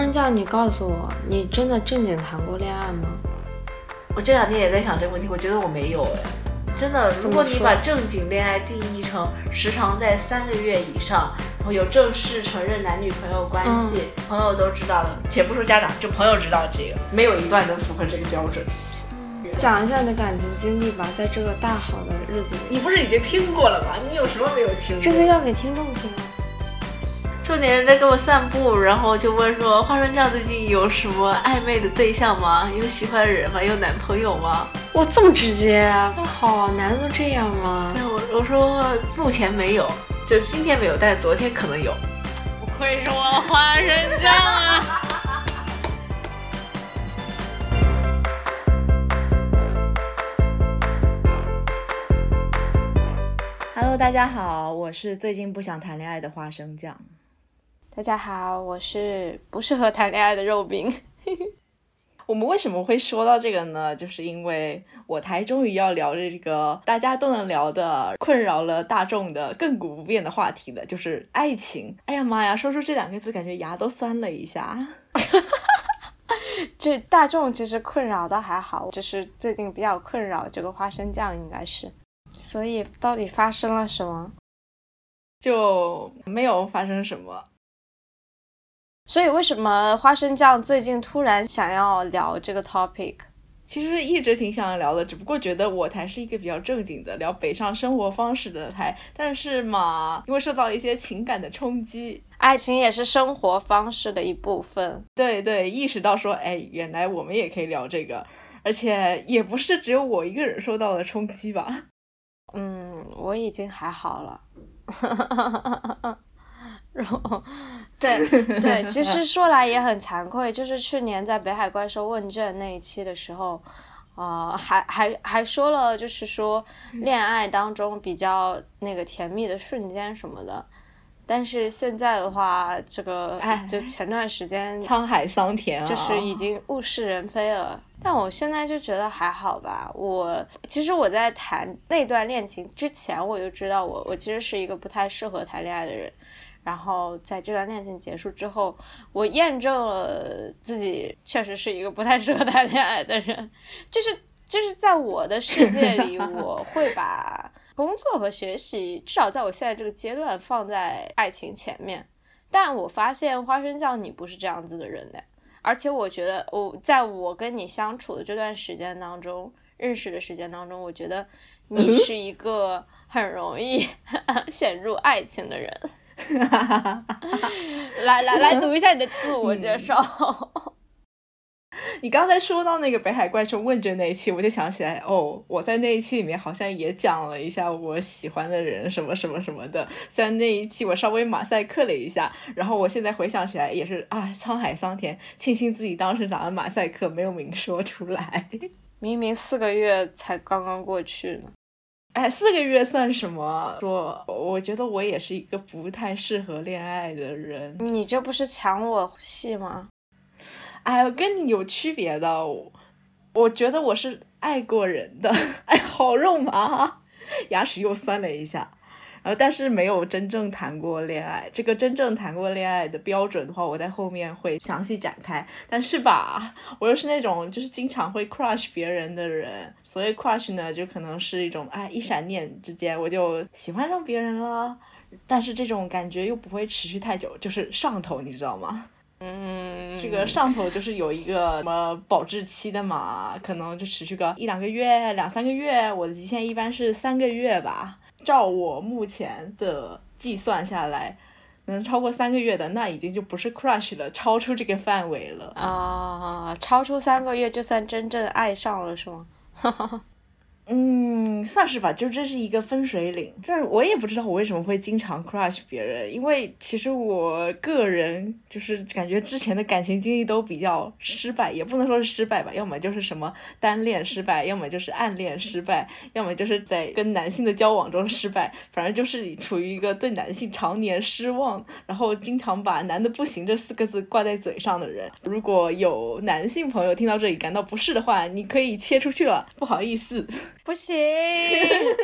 花生酱，你告诉我，你真的正经谈过恋爱吗？我这两天也在想这个问题，我觉得我没有哎。真的，如果你把正经恋爱定义成时长在三个月以上，然后有正式承认男女朋友关系，朋友都知道的，且不说家长，就朋友知道这个，没有一段能符合这个标准。讲一下你的感情经历吧，在这个大好的日子里，你不是已经听过了吗？你有什么没有听？这个要给听众听啊。重点人在跟我散步，然后就问说：“花生酱最近有什么暧昧的对象吗？有喜欢的人吗？有男朋友吗？”哇，这么直接啊！好，男的都这样吗？对，我我说目前没有，就今天没有，但是昨天可能有。不愧是我花生酱啊！Hello，大家好，我是最近不想谈恋爱的花生酱。大家好，我是不适合谈恋爱的肉饼。我们为什么会说到这个呢？就是因为我台终于要聊这个大家都能聊的、困扰了大众的亘古不变的话题了，就是爱情。哎呀妈呀，说出这两个字，感觉牙都酸了一下。这大众其实困扰的还好，就是最近比较困扰这个花生酱，应该是。所以到底发生了什么？就没有发生什么。所以，为什么花生酱最近突然想要聊这个 topic？其实一直挺想聊的，只不过觉得我台是一个比较正经的聊北上生活方式的台，但是嘛，因为受到一些情感的冲击，爱情也是生活方式的一部分。对对，意识到说，哎，原来我们也可以聊这个，而且也不是只有我一个人受到了冲击吧？嗯，我已经还好了。然后，对 对，其实说来也很惭愧，就是去年在北海怪兽问政那一期的时候，啊，还还还说了，就是说恋爱当中比较那个甜蜜的瞬间什么的，但是现在的话，这个哎，就前段时间沧海桑田，就是已经物是人非了。但我现在就觉得还好吧。我其实我在谈那段恋情之前，我就知道我我其实是一个不太适合谈恋爱的人。然后在这段恋情结束之后，我验证了自己确实是一个不太适合谈恋爱的人。就是就是在我的世界里，我会把工作和学习，至少在我现在这个阶段放在爱情前面。但我发现花生酱你不是这样子的人的，而且我觉得我在我跟你相处的这段时间当中，认识的时间当中，我觉得你是一个很容易 陷入爱情的人。来 来来，读一下你的自我介绍。你刚才说到那个北海怪兽问卷那一期，我就想起来，哦，我在那一期里面好像也讲了一下我喜欢的人什么什么什么的。虽然那一期我稍微马赛克了一下，然后我现在回想起来也是啊，沧海桑田，庆幸自己当时打了马赛克，没有明说出来。明明四个月才刚刚过去呢。哎，四个月算什么？说，我觉得我也是一个不太适合恋爱的人。你这不是抢我戏吗？哎，我跟你有区别的。我觉得我是爱过人的。哎，好肉麻，牙齿又酸了一下。然后，但是没有真正谈过恋爱。这个真正谈过恋爱的标准的话，我在后面会详细展开。但是吧，我又是那种就是经常会 crush 别人的人。所以 crush 呢，就可能是一种哎一闪念之间我就喜欢上别人了。但是这种感觉又不会持续太久，就是上头，你知道吗？嗯，这个上头就是有一个什么保质期的嘛，可能就持续个一两个月、两三个月。我的极限一般是三个月吧。照我目前的计算下来，能超过三个月的，那已经就不是 crush 了，超出这个范围了啊！超出三个月就算真正爱上了，是吗？嗯，算是吧，就这是一个分水岭。这我也不知道我为什么会经常 crush 别人，因为其实我个人就是感觉之前的感情经历都比较失败，也不能说是失败吧，要么就是什么单恋失败，要么就是暗恋失败，要么就是在跟男性的交往中失败，反正就是处于一个对男性常年失望，然后经常把“男的不行”这四个字挂在嘴上的人。如果有男性朋友听到这里感到不适的话，你可以切出去了，不好意思。不行，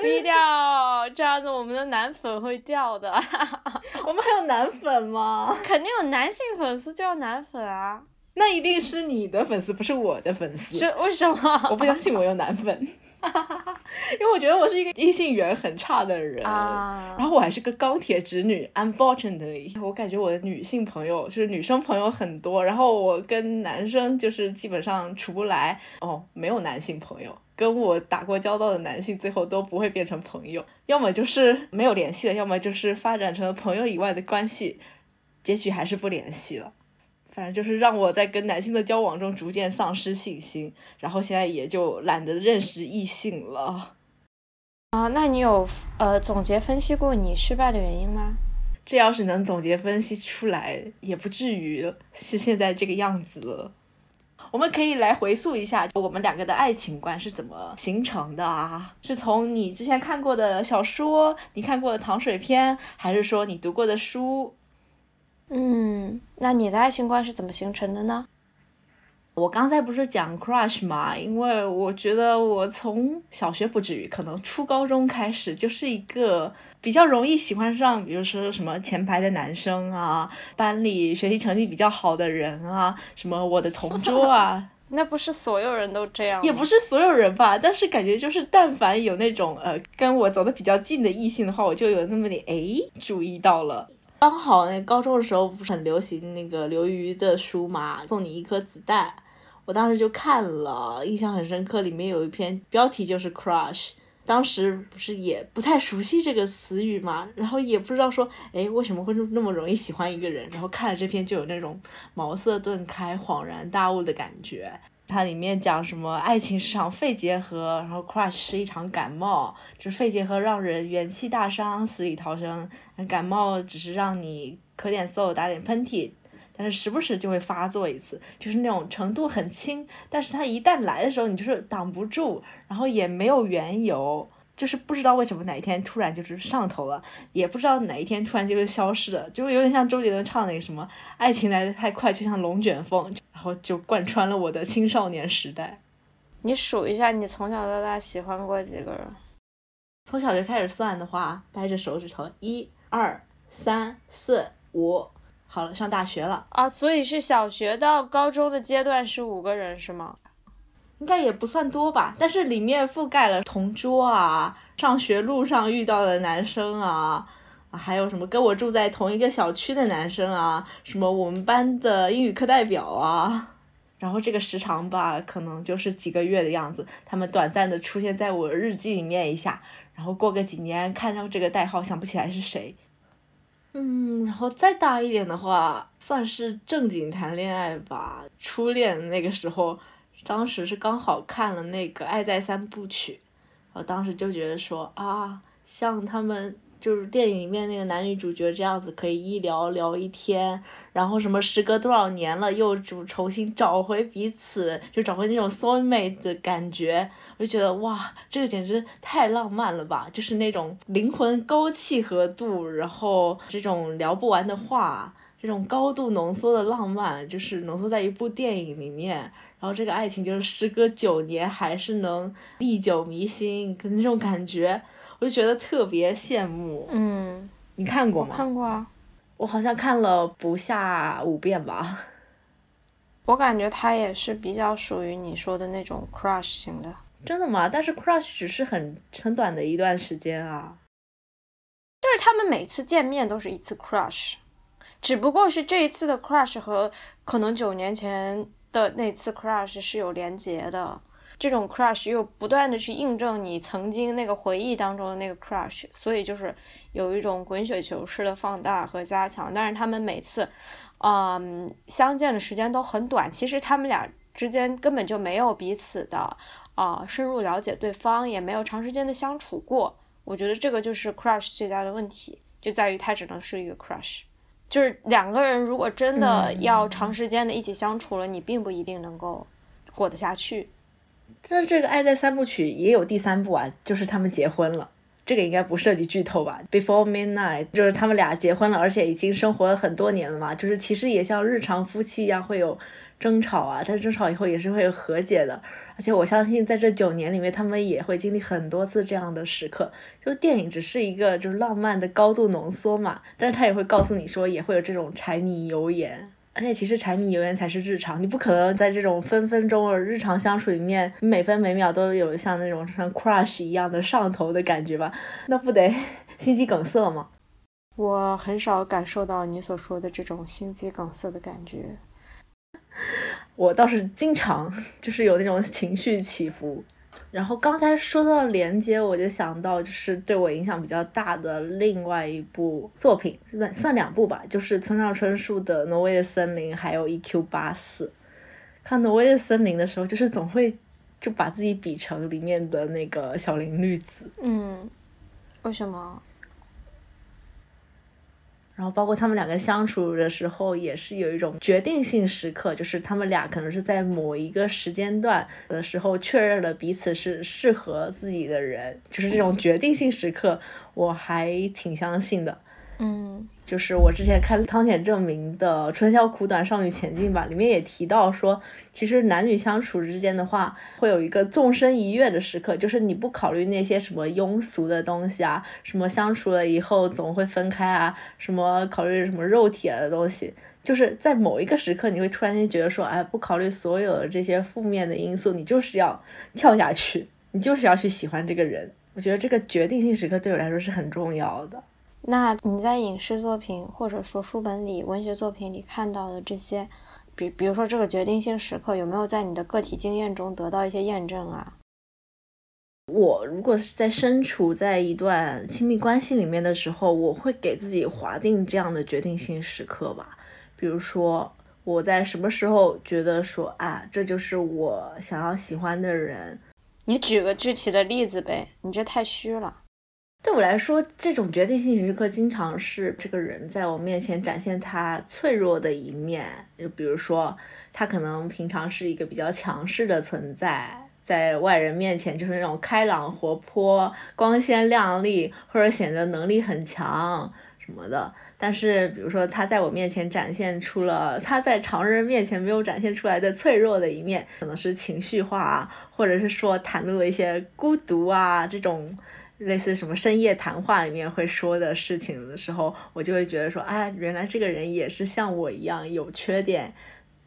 低调，这样子我们的男粉会掉的。我们还有男粉吗？肯定有男性粉丝就叫男粉啊。那一定是你的粉丝，不是我的粉丝。是为什么？我不相信我有男粉。因为我觉得我是一个异性缘很差的人，然后我还是个钢铁直女，unfortunately，我感觉我的女性朋友就是女生朋友很多，然后我跟男生就是基本上处不来，哦，没有男性朋友，跟我打过交道的男性最后都不会变成朋友，要么就是没有联系了，要么就是发展成了朋友以外的关系，结局还是不联系了。反正就是让我在跟男性的交往中逐渐丧失信心，然后现在也就懒得认识异性了。啊，那你有呃总结分析过你失败的原因吗？这要是能总结分析出来，也不至于是现在这个样子了。我们可以来回溯一下我们两个的爱情观是怎么形成的啊？是从你之前看过的小说，你看过的糖水片，还是说你读过的书？嗯，那你的爱情观是怎么形成的呢？我刚才不是讲 crush 嘛？因为我觉得我从小学不至于，可能初高中开始就是一个比较容易喜欢上，比如说什么前排的男生啊，班里学习成绩比较好的人啊，什么我的同桌啊。那不是所有人都这样，也不是所有人吧？但是感觉就是，但凡有那种呃跟我走的比较近的异性的话，我就有那么点哎注意到了。刚好那高中的时候不是很流行那个刘瑜的书嘛，送你一颗子弹，我当时就看了，印象很深刻。里面有一篇标题就是 crush，当时不是也不太熟悉这个词语嘛，然后也不知道说，哎，为什么会那么容易喜欢一个人？然后看了这篇就有那种茅塞顿开、恍然大悟的感觉。它里面讲什么？爱情是场肺结核，然后 crush 是一场感冒，就是肺结核让人元气大伤、死里逃生，感冒只是让你咳点嗽、打点喷嚏，但是时不时就会发作一次，就是那种程度很轻，但是它一旦来的时候，你就是挡不住，然后也没有缘由。就是不知道为什么哪一天突然就是上头了，也不知道哪一天突然就消失了，就有点像周杰伦唱那个什么“爱情来的太快，就像龙卷风”，然后就贯穿了我的青少年时代。你数一下，你从小到大喜欢过几个人？从小学开始算的话，掰着手指头，一、二、三、四、五，好了，上大学了啊，所以是小学到高中的阶段是五个人是吗？应该也不算多吧，但是里面覆盖了同桌啊，上学路上遇到的男生啊，还有什么跟我住在同一个小区的男生啊，什么我们班的英语课代表啊，然后这个时长吧，可能就是几个月的样子，他们短暂的出现在我日记里面一下，然后过个几年看到这个代号想不起来是谁，嗯，然后再大一点的话，算是正经谈恋爱吧，初恋那个时候。当时是刚好看了那个《爱在三部曲》，我当时就觉得说啊，像他们就是电影里面那个男女主角这样子，可以一聊聊一天，然后什么时隔多少年了又就重新找回彼此，就找回那种 soul mate 的感觉，我就觉得哇，这个简直太浪漫了吧！就是那种灵魂高契合度，然后这种聊不完的话，这种高度浓缩的浪漫，就是浓缩在一部电影里面。然后这个爱情就是时隔九年还是能历久弥新，跟那种感觉，我就觉得特别羡慕。嗯，你看过吗？看过啊，我好像看了不下五遍吧。我感觉他也是比较属于你说的那种 crush 型的。真的吗？但是 crush 只是很很短的一段时间啊。就是他们每次见面都是一次 crush，只不过是这一次的 crush 和可能九年前。的那次 crush 是有连结的，这种 crush 又不断的去印证你曾经那个回忆当中的那个 crush，所以就是有一种滚雪球式的放大和加强。但是他们每次，嗯，相见的时间都很短，其实他们俩之间根本就没有彼此的啊深入了解对方，也没有长时间的相处过。我觉得这个就是 crush 最大的问题，就在于它只能是一个 crush。就是两个人如果真的要长时间的一起相处了，你并不一定能够过得下去。但是这个《爱在三部曲》也有第三部啊，就是他们结婚了。这个应该不涉及剧透吧？Before Midnight 就是他们俩结婚了，而且已经生活了很多年了嘛。就是其实也像日常夫妻一样会有争吵啊，但是争吵以后也是会有和解的。而且我相信在这九年里面，他们也会经历很多次这样的时刻。就电影只是一个就是浪漫的高度浓缩嘛，但是他也会告诉你说，也会有这种柴米油盐。而且其实柴米油盐才是日常，你不可能在这种分分钟日常相处里面，每分每秒都有像那种像 crush 一样的上头的感觉吧？那不得 心肌梗塞吗？我很少感受到你所说的这种心肌梗塞的感觉，我倒是经常就是有那种情绪起伏。然后刚才说到连接，我就想到就是对我影响比较大的另外一部作品，算算两部吧，就是村上春树的《挪威的森林》，还有《E.Q. 八四》。看《挪威的森林》的时候，就是总会就把自己比成里面的那个小林绿子。嗯，为什么？然后包括他们两个相处的时候，也是有一种决定性时刻，就是他们俩可能是在某一个时间段的时候确认了彼此是适合自己的人，就是这种决定性时刻，我还挺相信的。嗯。就是我之前看汤浅证明的《春宵苦短，少女前进吧》，里面也提到说，其实男女相处之间的话，会有一个纵身一跃的时刻，就是你不考虑那些什么庸俗的东西啊，什么相处了以后总会分开啊，什么考虑什么肉体的东西，就是在某一个时刻，你会突然间觉得说，哎，不考虑所有的这些负面的因素，你就是要跳下去，你就是要去喜欢这个人。我觉得这个决定性时刻对我来说是很重要的。那你在影视作品或者说书本里、文学作品里看到的这些，比比如说这个决定性时刻，有没有在你的个体经验中得到一些验证啊？我如果是在身处在一段亲密关系里面的时候，我会给自己划定这样的决定性时刻吧。比如说我在什么时候觉得说啊，这就是我想要喜欢的人。你举个具体的例子呗，你这太虚了。对我来说，这种决定性时刻经常是这个人在我面前展现他脆弱的一面。就比如说，他可能平常是一个比较强势的存在，在外人面前就是那种开朗活泼、光鲜亮丽，或者显得能力很强什么的。但是，比如说他在我面前展现出了他在常人面前没有展现出来的脆弱的一面，可能是情绪化，或者是说袒露了一些孤独啊这种。类似什么深夜谈话里面会说的事情的时候，我就会觉得说，哎，原来这个人也是像我一样有缺点，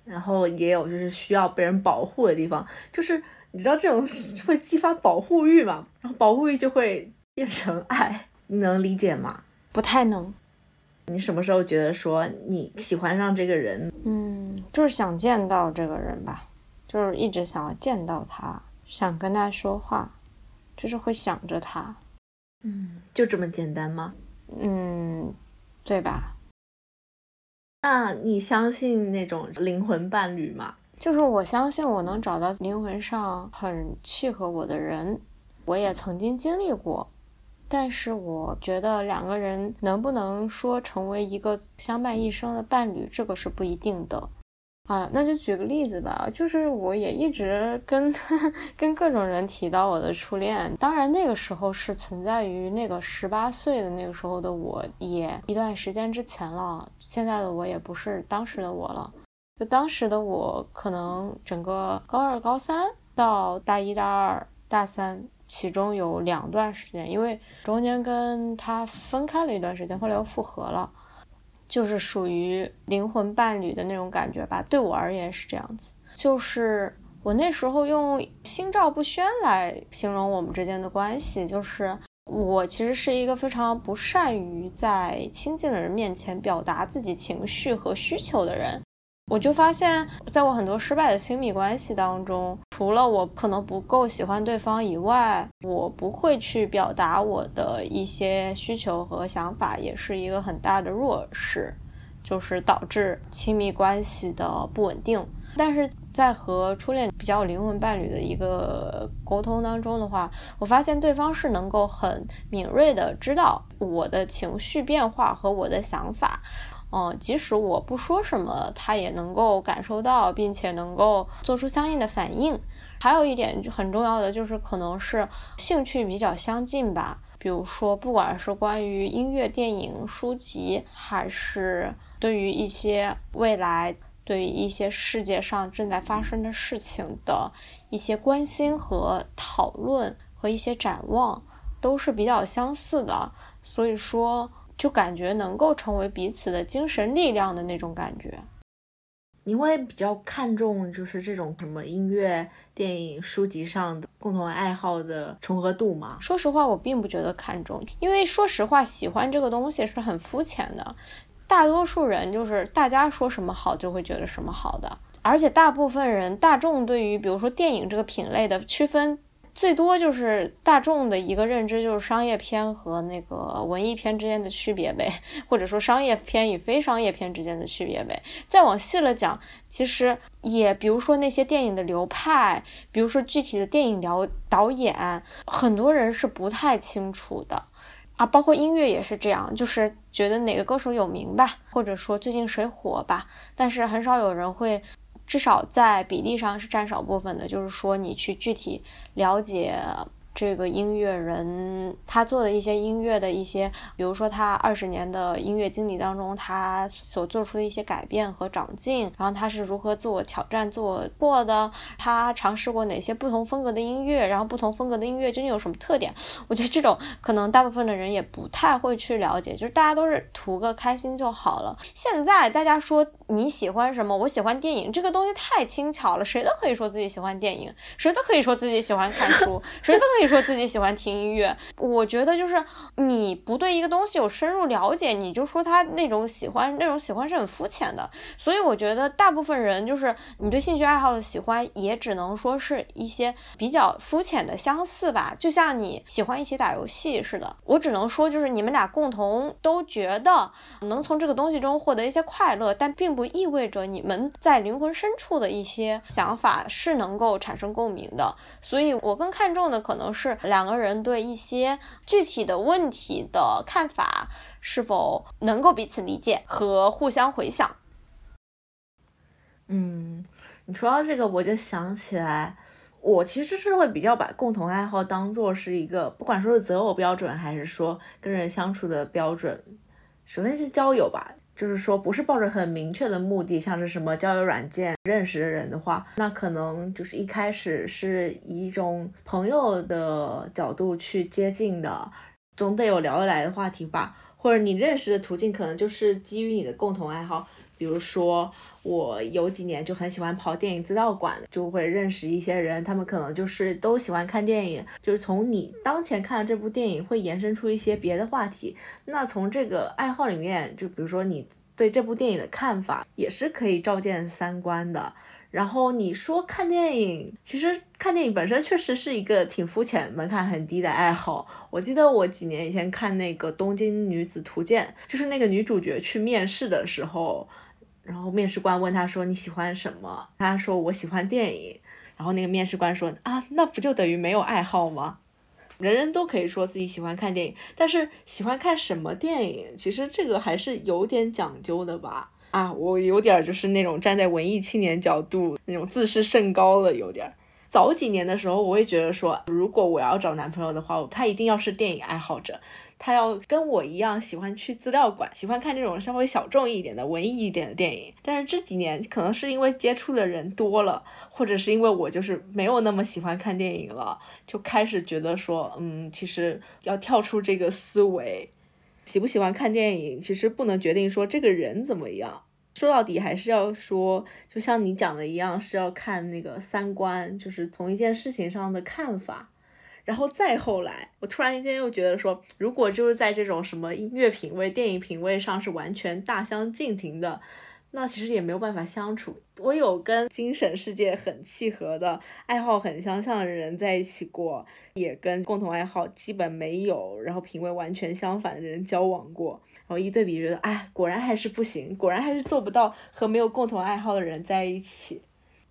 然后也有就是需要被人保护的地方。就是你知道这种会激发保护欲嘛？然后保护欲就会变成爱，你能理解吗？不太能。你什么时候觉得说你喜欢上这个人？嗯，就是想见到这个人吧，就是一直想要见到他，想跟他说话。就是会想着他，嗯，就这么简单吗？嗯，对吧？那你相信那种灵魂伴侣吗？就是我相信我能找到灵魂上很契合我的人，我也曾经经历过，但是我觉得两个人能不能说成为一个相伴一生的伴侣，这个是不一定的。啊，那就举个例子吧，就是我也一直跟 跟各种人提到我的初恋，当然那个时候是存在于那个十八岁的那个时候的我，也一段时间之前了。现在的我也不是当时的我了，就当时的我可能整个高二、高三到大一、大二、大三，其中有两段时间，因为中间跟他分开了一段时间，后来又复合了。就是属于灵魂伴侣的那种感觉吧，对我而言是这样子。就是我那时候用心照不宣来形容我们之间的关系，就是我其实是一个非常不善于在亲近的人面前表达自己情绪和需求的人。我就发现，在我很多失败的亲密关系当中，除了我可能不够喜欢对方以外，我不会去表达我的一些需求和想法，也是一个很大的弱势，就是导致亲密关系的不稳定。但是在和初恋比较灵魂伴侣的一个沟通当中的话，我发现对方是能够很敏锐的知道我的情绪变化和我的想法。嗯，即使我不说什么，他也能够感受到，并且能够做出相应的反应。还有一点很重要的就是，可能是兴趣比较相近吧。比如说，不管是关于音乐、电影、书籍，还是对于一些未来对于一些世界上正在发生的事情的一些关心和讨论和一些展望都是比较相似的，所以说就感觉能够成为彼此的精神力量的那种感觉。你会比较看重就是这种什么音乐、电影、书籍上的共同爱好的重合度吗？说实话，我并不觉得看重，因为说实话，喜欢这个东西是很肤浅的。大多数人就是大家说什么好就会觉得什么好的，而且大部分人大众对于比如说电影这个品类的区分。最多就是大众的一个认知，就是商业片和那个文艺片之间的区别呗，或者说商业片与非商业片之间的区别呗。再往细了讲，其实也比如说那些电影的流派，比如说具体的电影导导演，很多人是不太清楚的啊。包括音乐也是这样，就是觉得哪个歌手有名吧，或者说最近谁火吧，但是很少有人会。至少在比例上是占少部分的，就是说你去具体了解。这个音乐人他做的一些音乐的一些，比如说他二十年的音乐经历当中，他所做出的一些改变和长进，然后他是如何自我挑战、自我过的，他尝试过哪些不同风格的音乐，然后不同风格的音乐究竟有什么特点？我觉得这种可能大部分的人也不太会去了解，就是大家都是图个开心就好了。现在大家说你喜欢什么？我喜欢电影，这个东西太轻巧了，谁都可以说自己喜欢电影，谁都可以说自己喜欢看书，谁都可以。说自己喜欢听音乐，我觉得就是你不对一个东西有深入了解，你就说他那种喜欢，那种喜欢是很肤浅的。所以我觉得大部分人就是你对兴趣爱好的喜欢，也只能说是一些比较肤浅的相似吧。就像你喜欢一起打游戏似的，我只能说就是你们俩共同都觉得能从这个东西中获得一些快乐，但并不意味着你们在灵魂深处的一些想法是能够产生共鸣的。所以我更看重的可能。是两个人对一些具体的问题的看法是否能够彼此理解和互相回想。嗯，你说到这个，我就想起来，我其实是会比较把共同爱好当做是一个，不管说是择偶标准，还是说跟人相处的标准，首先是交友吧。就是说，不是抱着很明确的目的，像是什么交友软件认识的人的话，那可能就是一开始是以一种朋友的角度去接近的，总得有聊得来的话题吧。或者你认识的途径可能就是基于你的共同爱好，比如说。我有几年就很喜欢跑电影资料馆，就会认识一些人，他们可能就是都喜欢看电影，就是从你当前看的这部电影会延伸出一些别的话题。那从这个爱好里面，就比如说你对这部电影的看法，也是可以照见三观的。然后你说看电影，其实看电影本身确实是一个挺肤浅、门槛很低的爱好。我记得我几年以前看那个《东京女子图鉴》，就是那个女主角去面试的时候。然后面试官问他说：“你喜欢什么？”他说：“我喜欢电影。”然后那个面试官说：“啊，那不就等于没有爱好吗？人人都可以说自己喜欢看电影，但是喜欢看什么电影，其实这个还是有点讲究的吧？啊，我有点就是那种站在文艺青年角度那种自视甚高了，有点。早几年的时候，我会觉得说，如果我要找男朋友的话，他一定要是电影爱好者。”他要跟我一样喜欢去资料馆，喜欢看这种稍微小众一点的文艺一点的电影。但是这几年可能是因为接触的人多了，或者是因为我就是没有那么喜欢看电影了，就开始觉得说，嗯，其实要跳出这个思维，喜不喜欢看电影，其实不能决定说这个人怎么样。说到底还是要说，就像你讲的一样，是要看那个三观，就是从一件事情上的看法。然后再后来，我突然间又觉得说，如果就是在这种什么音乐品味、电影品味上是完全大相径庭的，那其实也没有办法相处。我有跟精神世界很契合的、爱好很相像的人在一起过，也跟共同爱好基本没有，然后品味完全相反的人交往过。然后一对比，觉得哎，果然还是不行，果然还是做不到和没有共同爱好的人在一起。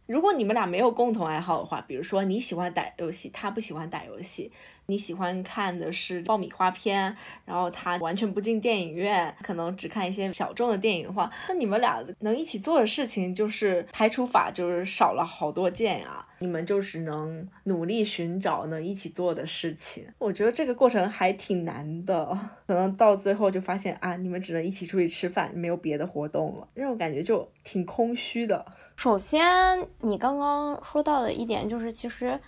如果你们俩没有共同爱好的话，比如说你喜欢打游戏，他不喜欢打游戏，你喜欢看的是爆米花片，然后他完全不进电影院，可能只看一些小众的电影的话，那你们俩能一起做的事情就是排除法就是少了好多件啊。你们就只能努力寻找能一起做的事情，我觉得这个过程还挺难的，可能到最后就发现啊，你们只能一起出去吃饭，没有别的活动了，那种感觉就挺空虚的。首先，你刚刚说到的一点就是，其实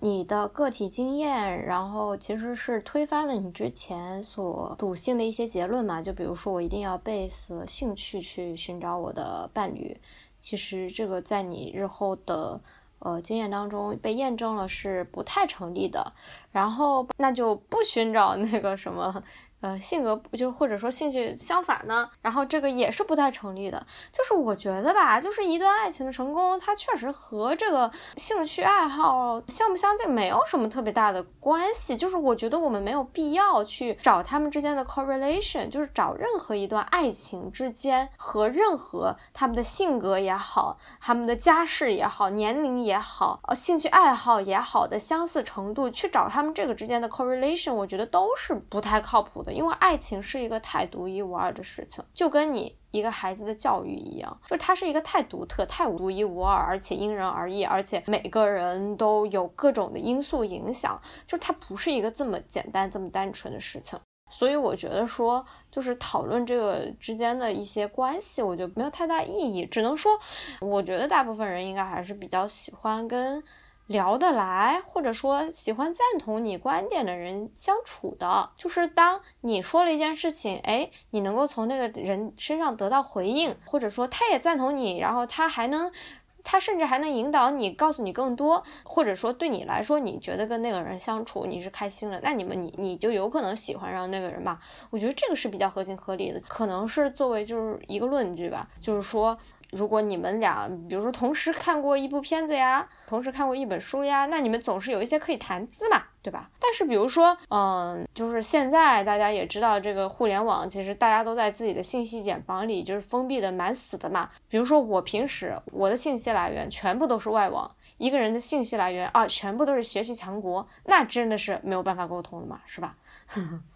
你的个体经验，然后其实是推翻了你之前所笃信的一些结论嘛。就比如说，我一定要 base 兴趣去寻找我的伴侣，其实这个在你日后的。呃，经验当中被验证了是不太成立的，然后那就不寻找那个什么。呃，性格就或者说兴趣相反呢，然后这个也是不太成立的。就是我觉得吧，就是一段爱情的成功，它确实和这个兴趣爱好相不相近没有什么特别大的关系。就是我觉得我们没有必要去找他们之间的 correlation，就是找任何一段爱情之间和任何他们的性格也好，他们的家世也好，年龄也好，呃，兴趣爱好也好的相似程度去找他们这个之间的 correlation，我觉得都是不太靠谱的因为爱情是一个太独一无二的事情，就跟你一个孩子的教育一样，就它是一个太独特、太独一无二，而且因人而异，而且每个人都有各种的因素影响，就它不是一个这么简单、这么单纯的事情。所以我觉得说，就是讨论这个之间的一些关系，我觉得没有太大意义。只能说，我觉得大部分人应该还是比较喜欢跟。聊得来，或者说喜欢赞同你观点的人相处的，就是当你说了一件事情，哎，你能够从那个人身上得到回应，或者说他也赞同你，然后他还能，他甚至还能引导你，告诉你更多，或者说对你来说，你觉得跟那个人相处你是开心的，那你们你你就有可能喜欢上那个人吧。我觉得这个是比较合情合理的，可能是作为就是一个论据吧，就是说。如果你们俩，比如说同时看过一部片子呀，同时看过一本书呀，那你们总是有一些可以谈资嘛，对吧？但是比如说，嗯，就是现在大家也知道，这个互联网其实大家都在自己的信息茧房里，就是封闭的蛮死的嘛。比如说我平时我的信息来源全部都是外网，一个人的信息来源啊，全部都是学习强国，那真的是没有办法沟通的嘛，是吧？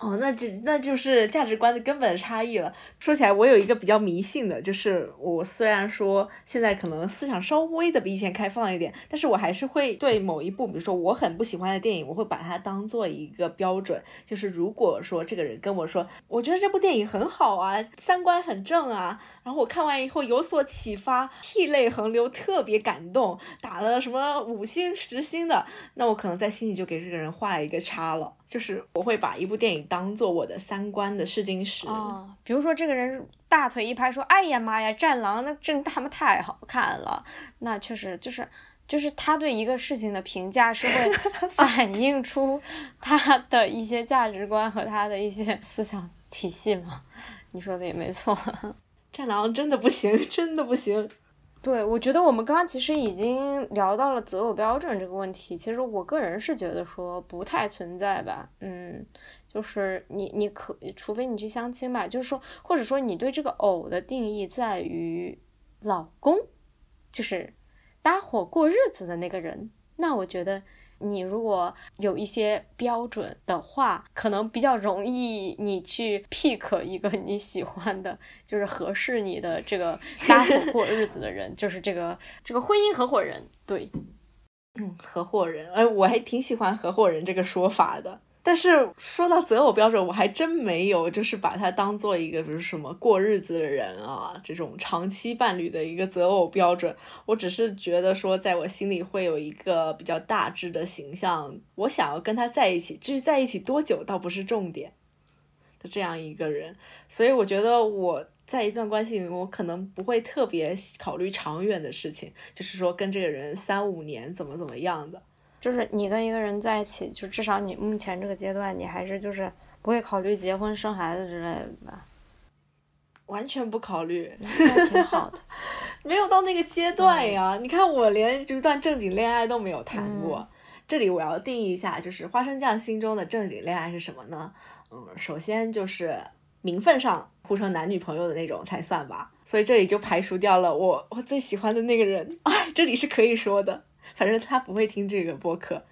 哦，那就那就是价值观的根本差异了。说起来，我有一个比较迷信的，就是我虽然说现在可能思想稍微的比以前开放一点，但是我还是会对某一部，比如说我很不喜欢的电影，我会把它当做一个标准。就是如果说这个人跟我说，我觉得这部电影很好啊，三观很正啊，然后我看完以后有所启发，涕泪横流，特别感动，打了什么五星十星的，那我可能在心里就给这个人画了一个叉了。就是我会把一部电影当做我的三观的试金石啊，比如说这个人大腿一拍说：“哎呀妈呀，战狼那真他妈太好看了。”那确实就是就是他对一个事情的评价是会 反映出他的一些价值观和他的一些思想体系嘛。你说的也没错，战狼真的不行，真的不行。对，我觉得我们刚刚其实已经聊到了择偶标准这个问题。其实我个人是觉得说不太存在吧，嗯，就是你你可除非你去相亲吧，就是说或者说你对这个偶的定义在于老公，就是搭伙过日子的那个人，那我觉得。你如果有一些标准的话，可能比较容易你去 pick 一个你喜欢的，就是合适你的这个搭伙 过日子的人，就是这个这个婚姻合伙人。对，嗯，合伙人，哎，我还挺喜欢合伙人这个说法的。但是说到择偶标准，我还真没有，就是把他当做一个，比如什么过日子的人啊，这种长期伴侣的一个择偶标准。我只是觉得说，在我心里会有一个比较大致的形象，我想要跟他在一起，至于在一起多久倒不是重点的这样一个人。所以我觉得我在一段关系里，我可能不会特别考虑长远的事情，就是说跟这个人三五年怎么怎么样的。就是你跟一个人在一起，就至少你目前这个阶段，你还是就是不会考虑结婚生孩子之类的吧？完全不考虑，挺好的，没有到那个阶段呀。你看我连一段正经恋爱都没有谈过。这里我要定义一下，就是花生酱心中的正经恋爱是什么呢？嗯，首先就是名分上互称男女朋友的那种才算吧。所以这里就排除掉了我我最喜欢的那个人。哎，这里是可以说的。反正他不会听这个播客，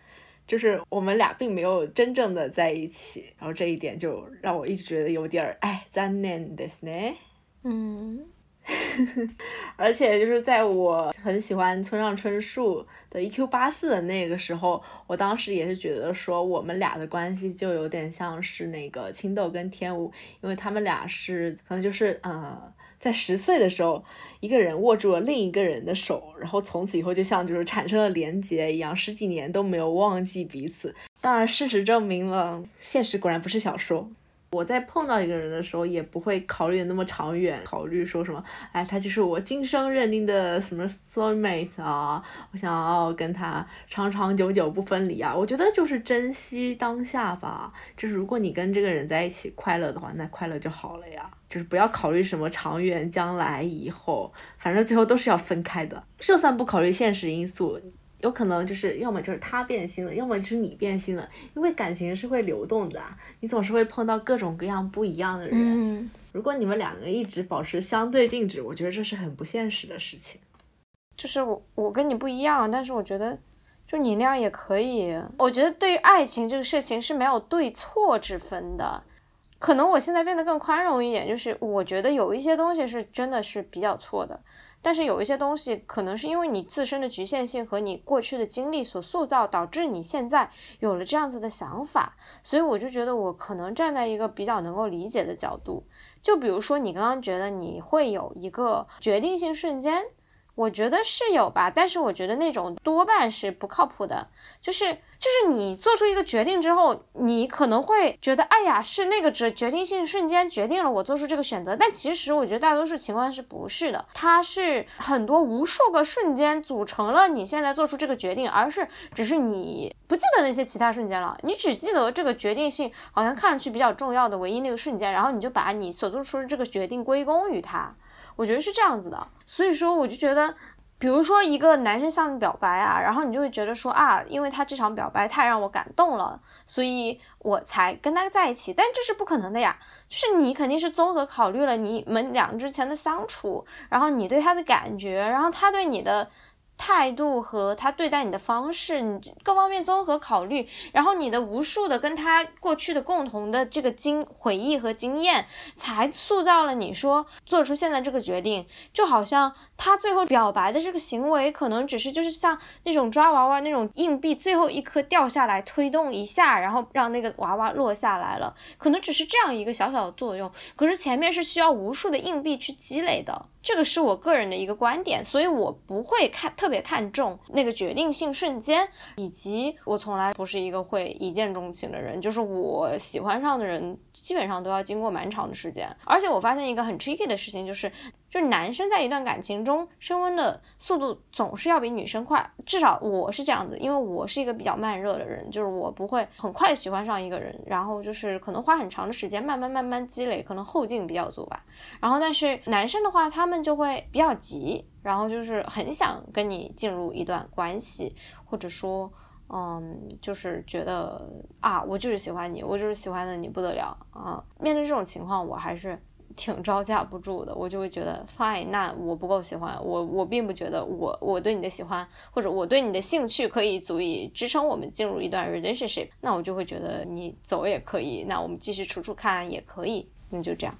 就是我们俩并没有真正的在一起，然后这一点就让我一直觉得有点儿哎，残念ですね。嗯，而且就是在我很喜欢村上春树的《E.Q. 八四》的那个时候，我当时也是觉得说我们俩的关系就有点像是那个青豆跟天武，因为他们俩是可能就是呃。 在十岁的时候，一个人握住了另一个人的手，然后从此以后就像就是产生了连结一样，十几年都没有忘记彼此。当然，事实证明了，现实果然不是小说。我在碰到一个人的时候，也不会考虑那么长远，考虑说什么，哎，他就是我今生认定的什么 soul mate 啊，我想要跟他长长久久不分离啊。我觉得就是珍惜当下吧，就是如果你跟这个人在一起快乐的话，那快乐就好了呀。就是不要考虑什么长远将来以后，反正最后都是要分开的。就算不考虑现实因素。有可能就是要么就是他变心了，要么就是你变心了，因为感情是会流动的，你总是会碰到各种各样不一样的人。嗯，如果你们两个一直保持相对静止，我觉得这是很不现实的事情。就是我我跟你不一样，但是我觉得就你那样也可以。我觉得对于爱情这个事情是没有对错之分的，可能我现在变得更宽容一点，就是我觉得有一些东西是真的是比较错的。但是有一些东西，可能是因为你自身的局限性和你过去的经历所塑造，导致你现在有了这样子的想法。所以我就觉得，我可能站在一个比较能够理解的角度。就比如说，你刚刚觉得你会有一个决定性瞬间。我觉得是有吧，但是我觉得那种多半是不靠谱的。就是就是你做出一个决定之后，你可能会觉得，哎呀，是那个决决定性瞬间决定了我做出这个选择。但其实我觉得大多数情况是不是的，它是很多无数个瞬间组成了你现在做出这个决定，而是只是你不记得那些其他瞬间了，你只记得这个决定性好像看上去比较重要的唯一那个瞬间，然后你就把你所做出的这个决定归功于它。我觉得是这样子的，所以说我就觉得，比如说一个男生向你表白啊，然后你就会觉得说啊，因为他这场表白太让我感动了，所以我才跟他在一起。但这是不可能的呀，就是你肯定是综合考虑了你们俩之前的相处，然后你对他的感觉，然后他对你的。态度和他对待你的方式，你各方面综合考虑，然后你的无数的跟他过去的共同的这个经回忆和经验，才塑造了你说做出现在这个决定。就好像他最后表白的这个行为，可能只是就是像那种抓娃娃那种硬币最后一颗掉下来，推动一下，然后让那个娃娃落下来了，可能只是这样一个小小的作用。可是前面是需要无数的硬币去积累的。这个是我个人的一个观点，所以我不会看特别看重那个决定性瞬间，以及我从来不是一个会一见钟情的人，就是我喜欢上的人基本上都要经过蛮长的时间，而且我发现一个很 tricky 的事情就是。就是男生在一段感情中升温的速度总是要比女生快，至少我是这样子，因为我是一个比较慢热的人，就是我不会很快喜欢上一个人，然后就是可能花很长的时间慢慢慢慢积累，可能后劲比较足吧。然后但是男生的话，他们就会比较急，然后就是很想跟你进入一段关系，或者说，嗯，就是觉得啊，我就是喜欢你，我就是喜欢的你不得了啊。面对这种情况，我还是。挺招架不住的，我就会觉得 fine，那我不够喜欢我，我并不觉得我我对你的喜欢或者我对你的兴趣可以足以支撑我们进入一段 relationship，那我就会觉得你走也可以，那我们继续处处看也可以，那就这样。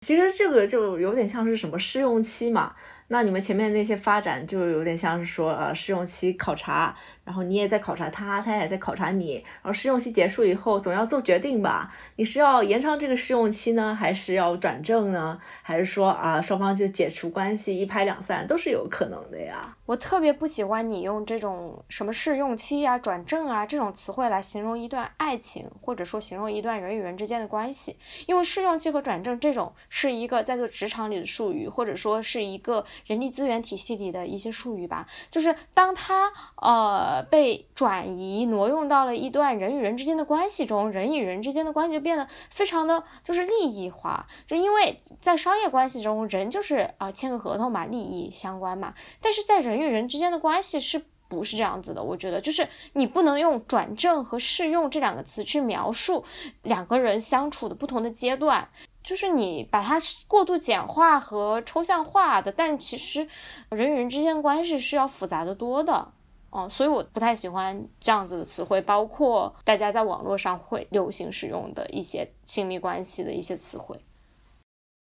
其实这个就有点像是什么试用期嘛，那你们前面那些发展就有点像是说呃试用期考察。然后你也在考察他，他也在考察你。然后试用期结束以后，总要做决定吧？你是要延长这个试用期呢，还是要转正呢？还是说啊，双方就解除关系，一拍两散，都是有可能的呀。我特别不喜欢你用这种什么试用期啊、转正啊这种词汇来形容一段爱情，或者说形容一段人与人之间的关系。因为试用期和转正这种是一个在做职场里的术语，或者说是一个人力资源体系里的一些术语吧。就是当他呃。被转移挪用到了一段人与人之间的关系中，人与人之间的关系变得非常的就是利益化，就因为在商业关系中，人就是啊签个合同嘛，利益相关嘛。但是在人与人之间的关系是不是这样子的？我觉得就是你不能用转正和适用这两个词去描述两个人相处的不同的阶段，就是你把它过度简化和抽象化的。但其实人与人之间关系是要复杂的多的。哦，所以我不太喜欢这样子的词汇，包括大家在网络上会流行使用的一些亲密关系的一些词汇。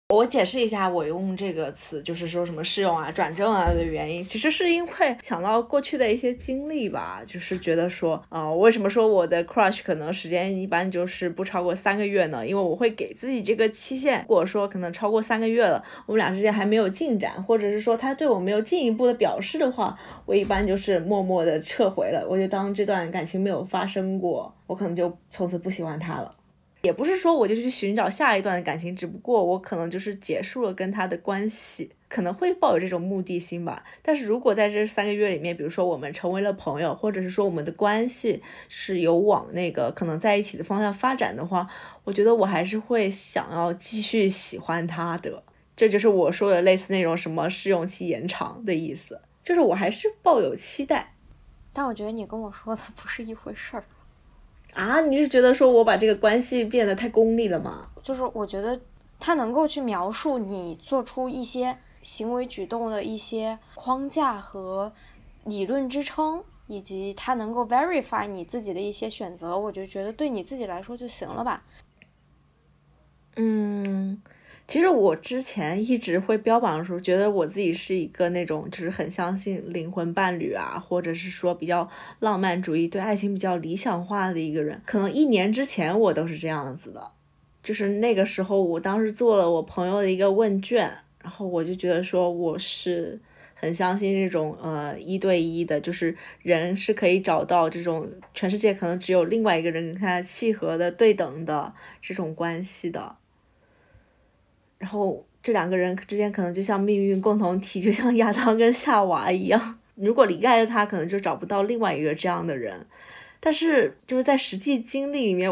我解释一下，我用这个词就是说什么试用啊、转正啊的原因，其实是因为想到过去的一些经历吧，就是觉得说，呃，为什么说我的 crush 可能时间一般就是不超过三个月呢？因为我会给自己这个期限，如果说可能超过三个月了，我们俩之间还没有进展，或者是说他对我没有进一步的表示的话，我一般就是默默的撤回了，我就当这段感情没有发生过，我可能就从此不喜欢他了。也不是说我就去寻找下一段的感情，只不过我可能就是结束了跟他的关系，可能会抱有这种目的心吧。但是如果在这三个月里面，比如说我们成为了朋友，或者是说我们的关系是有往那个可能在一起的方向发展的话，我觉得我还是会想要继续喜欢他的。这就是我说的类似那种什么试用期延长的意思，就是我还是抱有期待。但我觉得你跟我说的不是一回事儿。啊，你是觉得说我把这个关系变得太功利了吗？就是我觉得他能够去描述你做出一些行为举动的一些框架和理论支撑，以及他能够 verify 你自己的一些选择，我就觉得对你自己来说就行了吧。嗯。其实我之前一直会标榜的时候，觉得我自己是一个那种就是很相信灵魂伴侣啊，或者是说比较浪漫主义、对爱情比较理想化的一个人。可能一年之前我都是这样子的，就是那个时候我当时做了我朋友的一个问卷，然后我就觉得说我是很相信这种呃一对一的，就是人是可以找到这种全世界可能只有另外一个人跟他契合的对等的这种关系的。然后这两个人之间可能就像命运共同体，就像亚当跟夏娃一样。如果离开了他，可能就找不到另外一个这样的人。但是就是在实际经历里面，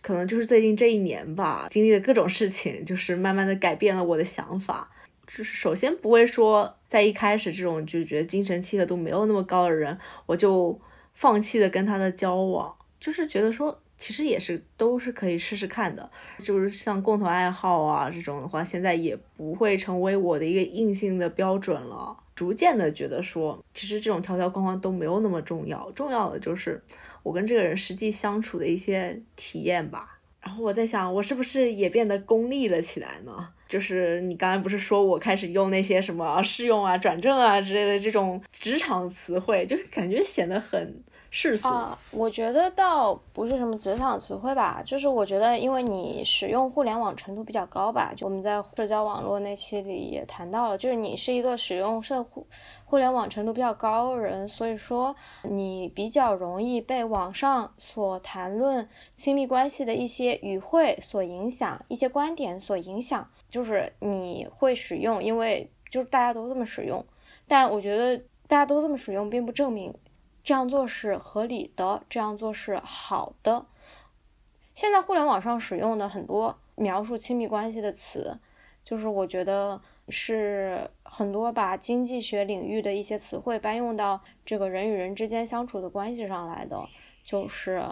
可能就是最近这一年吧，经历的各种事情，就是慢慢的改变了我的想法。就是首先不会说在一开始这种就觉得精神契合度没有那么高的人，我就放弃了跟他的交往，就是觉得说。其实也是都是可以试试看的，就是像共同爱好啊这种的话，现在也不会成为我的一个硬性的标准了。逐渐的觉得说，其实这种条条框框都没有那么重要，重要的就是我跟这个人实际相处的一些体验吧。然后我在想，我是不是也变得功利了起来呢？就是你刚才不是说我开始用那些什么试用啊、转正啊之类的这种职场词汇，就是感觉显得很。世俗啊，我觉得倒不是什么职场词汇吧，就是我觉得因为你使用互联网程度比较高吧，就我们在社交网络那期里也谈到了，就是你是一个使用社互互联网程度比较高的人，所以说你比较容易被网上所谈论亲密关系的一些语汇所影响，一些观点所影响，就是你会使用，因为就是大家都这么使用，但我觉得大家都这么使用，并不证明。这样做是合理的，这样做是好的。现在互联网上使用的很多描述亲密关系的词，就是我觉得是很多把经济学领域的一些词汇搬用到这个人与人之间相处的关系上来的，就是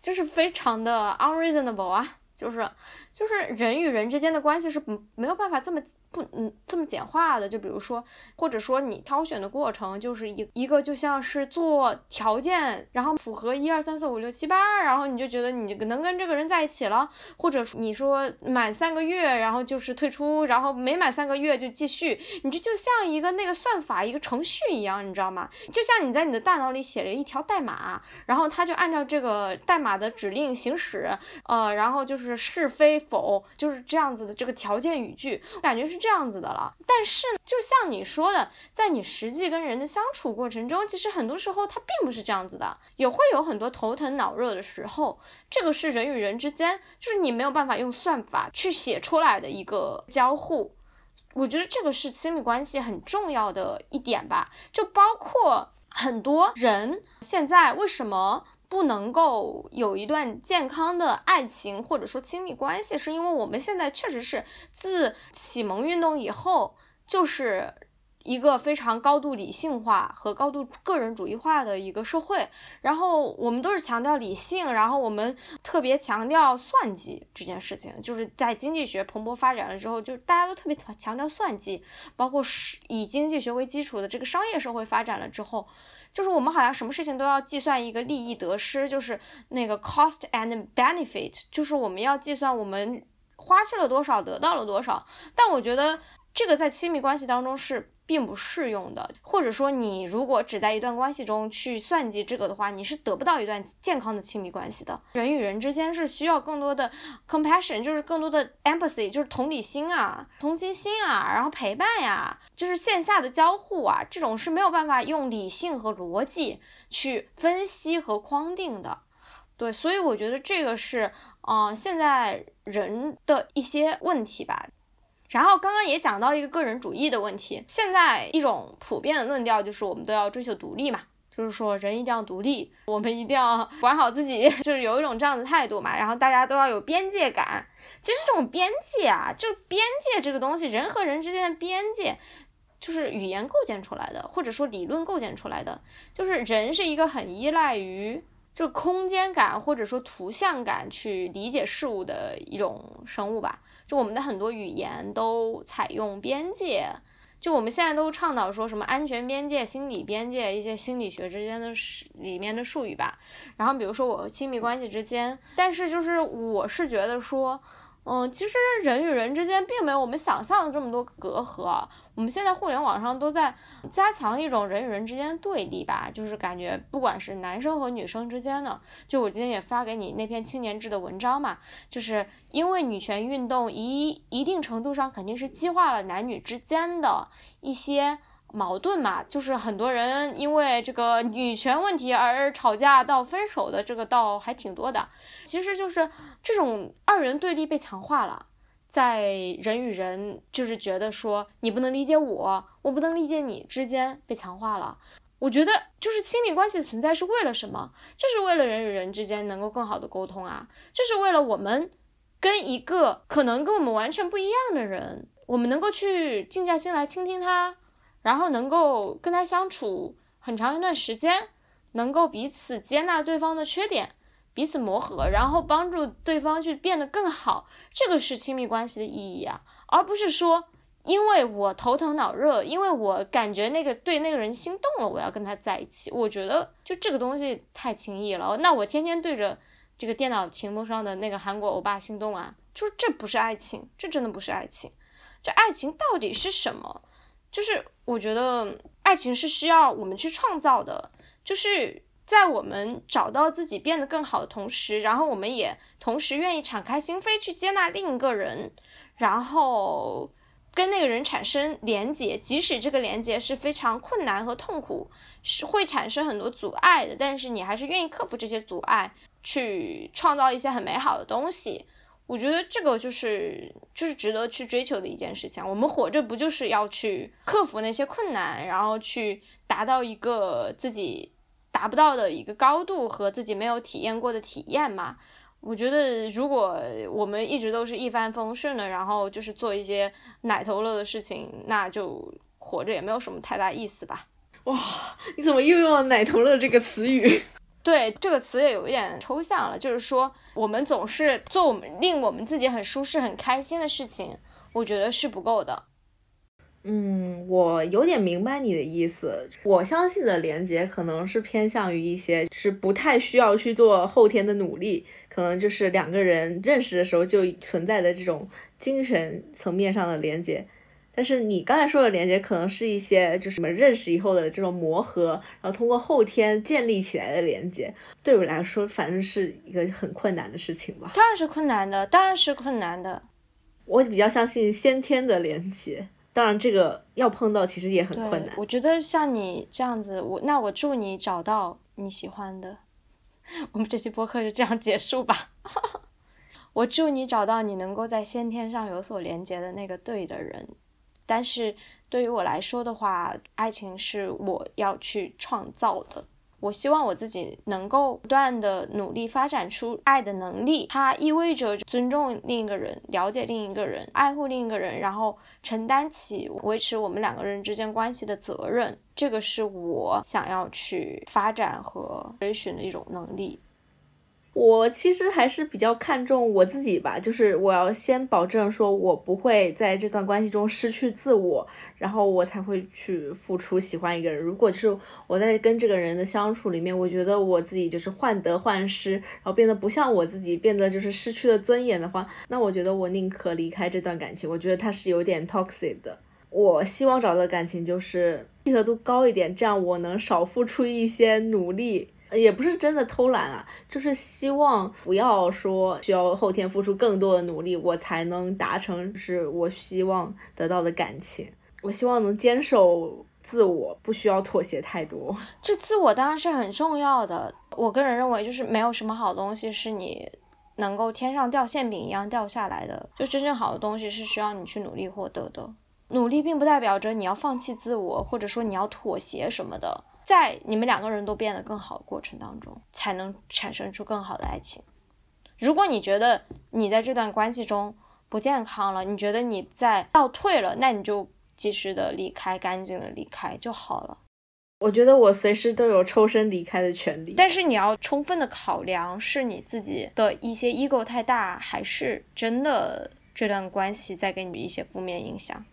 就是非常的 unreasonable 啊。就是就是人与人之间的关系是没有办法这么不嗯这么简化的，就比如说或者说你挑选的过程就是一一个就像是做条件，然后符合一二三四五六七八，然后你就觉得你能跟这个人在一起了，或者你说满三个月然后就是退出，然后没满三个月就继续，你这就像一个那个算法一个程序一样，你知道吗？就像你在你的大脑里写了一条代码，然后它就按照这个代码的指令行驶，呃，然后就是。是是非否就是这样子的这个条件语句，感觉是这样子的了。但是就像你说的，在你实际跟人的相处过程中，其实很多时候它并不是这样子的，也会有很多头疼脑热的时候。这个是人与人之间，就是你没有办法用算法去写出来的一个交互。我觉得这个是亲密关系很重要的一点吧，就包括很多人现在为什么。不能够有一段健康的爱情或者说亲密关系，是因为我们现在确实是自启蒙运动以后，就是一个非常高度理性化和高度个人主义化的一个社会。然后我们都是强调理性，然后我们特别强调算计这件事情。就是在经济学蓬勃发展了之后，就大家都特别强调算计，包括是以经济学为基础的这个商业社会发展了之后。就是我们好像什么事情都要计算一个利益得失，就是那个 cost and benefit，就是我们要计算我们花去了多少，得到了多少。但我觉得这个在亲密关系当中是。并不适用的，或者说你如果只在一段关系中去算计这个的话，你是得不到一段健康的亲密关系的。人与人之间是需要更多的 compassion，就是更多的 empathy，就是同理心啊、同情心啊，然后陪伴呀，就是线下的交互啊，这种是没有办法用理性和逻辑去分析和框定的。对，所以我觉得这个是，嗯，现在人的一些问题吧。然后刚刚也讲到一个个人主义的问题，现在一种普遍的论调就是我们都要追求独立嘛，就是说人一定要独立，我们一定要管好自己，就是有一种这样的态度嘛。然后大家都要有边界感。其实这种边界啊，就边界这个东西，人和人之间的边界，就是语言构建出来的，或者说理论构建出来的。就是人是一个很依赖于就空间感或者说图像感去理解事物的一种生物吧。就我们的很多语言都采用边界，就我们现在都倡导说什么安全边界、心理边界，一些心理学之间的里面的术语吧。然后比如说我和亲密关系之间，但是就是我是觉得说。嗯，其实人与人之间并没有我们想象的这么多隔阂。我们现在互联网上都在加强一种人与人之间对立吧，就是感觉不管是男生和女生之间的，就我今天也发给你那篇青年志的文章嘛，就是因为女权运动一一定程度上肯定是激化了男女之间的一些。矛盾嘛，就是很多人因为这个女权问题而吵架到分手的，这个倒还挺多的。其实就是这种二元对立被强化了，在人与人就是觉得说你不能理解我，我不能理解你之间被强化了。我觉得就是亲密关系的存在是为了什么？就是为了人与人之间能够更好的沟通啊，就是为了我们跟一个可能跟我们完全不一样的人，我们能够去静下心来倾听他。然后能够跟他相处很长一段时间，能够彼此接纳对方的缺点，彼此磨合，然后帮助对方去变得更好，这个是亲密关系的意义啊，而不是说因为我头疼脑热，因为我感觉那个对那个人心动了，我要跟他在一起。我觉得就这个东西太轻易了。那我天天对着这个电脑屏幕上的那个韩国欧巴心动啊，就是这不是爱情，这真的不是爱情。这爱情到底是什么？就是我觉得爱情是需要我们去创造的，就是在我们找到自己变得更好的同时，然后我们也同时愿意敞开心扉去接纳另一个人，然后跟那个人产生连接，即使这个连接是非常困难和痛苦，是会产生很多阻碍的，但是你还是愿意克服这些阻碍，去创造一些很美好的东西。我觉得这个就是就是值得去追求的一件事情。我们活着不就是要去克服那些困难，然后去达到一个自己达不到的一个高度和自己没有体验过的体验吗？我觉得如果我们一直都是一帆风顺的，然后就是做一些奶头乐的事情，那就活着也没有什么太大意思吧。哇，你怎么又用了“奶头乐”这个词语？对这个词也有一点抽象了，就是说我们总是做我们令我们自己很舒适、很开心的事情，我觉得是不够的。嗯，我有点明白你的意思。我相信的连接可能是偏向于一些是不太需要去做后天的努力，可能就是两个人认识的时候就存在的这种精神层面上的连接。但是你刚才说的连接，可能是一些就是什么认识以后的这种磨合，然后通过后天建立起来的连接，对我来说，反正是一个很困难的事情吧。当然是困难的，当然是困难的。我比较相信先天的连接，当然这个要碰到其实也很困难。我觉得像你这样子，我那我祝你找到你喜欢的。我们这期播客就这样结束吧。我祝你找到你能够在先天上有所连接的那个对的人。但是对于我来说的话，爱情是我要去创造的。我希望我自己能够不断的努力发展出爱的能力。它意味着尊重另一个人，了解另一个人，爱护另一个人，然后承担起维持我们两个人之间关系的责任。这个是我想要去发展和追寻的一种能力。我其实还是比较看重我自己吧，就是我要先保证说我不会在这段关系中失去自我，然后我才会去付出喜欢一个人。如果是我在跟这个人的相处里面，我觉得我自己就是患得患失，然后变得不像我自己，变得就是失去了尊严的话，那我觉得我宁可离开这段感情。我觉得他是有点 toxic 的。我希望找的感情就是契合度高一点，这样我能少付出一些努力。也不是真的偷懒啊，就是希望不要说需要后天付出更多的努力，我才能达成是我希望得到的感情。我希望能坚守自我，不需要妥协太多。这自我当然是很重要的。我个人认为，就是没有什么好东西是你能够天上掉馅饼一样掉下来的。就真正好的东西是需要你去努力获得的。努力并不代表着你要放弃自我，或者说你要妥协什么的。在你们两个人都变得更好的过程当中，才能产生出更好的爱情。如果你觉得你在这段关系中不健康了，你觉得你在倒退了，那你就及时的离开，干净的离开就好了。我觉得我随时都有抽身离开的权利，但是你要充分的考量是你自己的一些 ego 太大，还是真的这段关系在给你一些负面影响。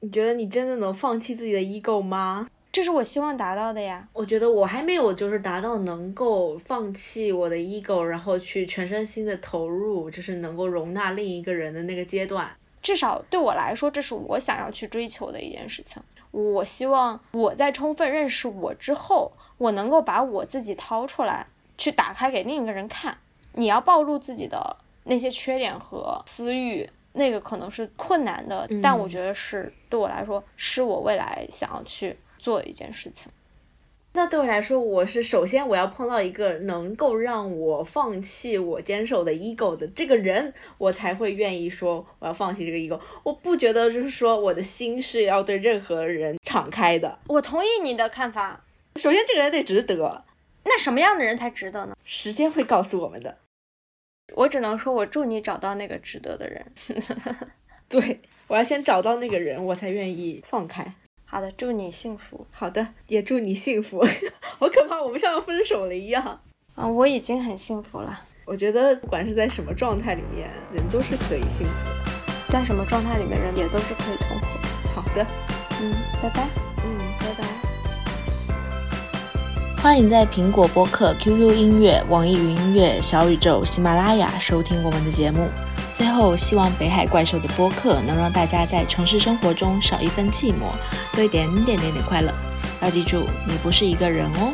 你觉得你真的能放弃自己的 ego 吗？这是我希望达到的呀。我觉得我还没有就是达到能够放弃我的 ego，然后去全身心的投入，就是能够容纳另一个人的那个阶段。至少对我来说，这是我想要去追求的一件事情。我希望我在充分认识我之后，我能够把我自己掏出来，去打开给另一个人看。你要暴露自己的那些缺点和私欲，那个可能是困难的，但我觉得是对我来说，是我未来想要去。做一件事情，那对我来说，我是首先我要碰到一个能够让我放弃我坚守的 ego 的这个人，我才会愿意说我要放弃这个 ego。我不觉得就是说我的心是要对任何人敞开的。我同意你的看法。首先，这个人得值得。那什么样的人才值得呢？时间会告诉我们的。我只能说，我祝你找到那个值得的人。对，我要先找到那个人，我才愿意放开。好的，祝你幸福。好的，也祝你幸福。好可怕，我们像要分手了一样。啊，我已经很幸福了。我觉得不管是在什么状态里面，人都是可以幸福的。在什么状态里面，人也都是可以痛苦的。好的，嗯，拜拜。嗯，拜拜。欢迎在苹果播客、QQ 音乐、网易云音乐、小宇宙、喜马拉雅收听我们的节目。最后，希望北海怪兽的播客能让大家在城市生活中少一份寂寞，多一点点点点快乐。要记住，你不是一个人哦。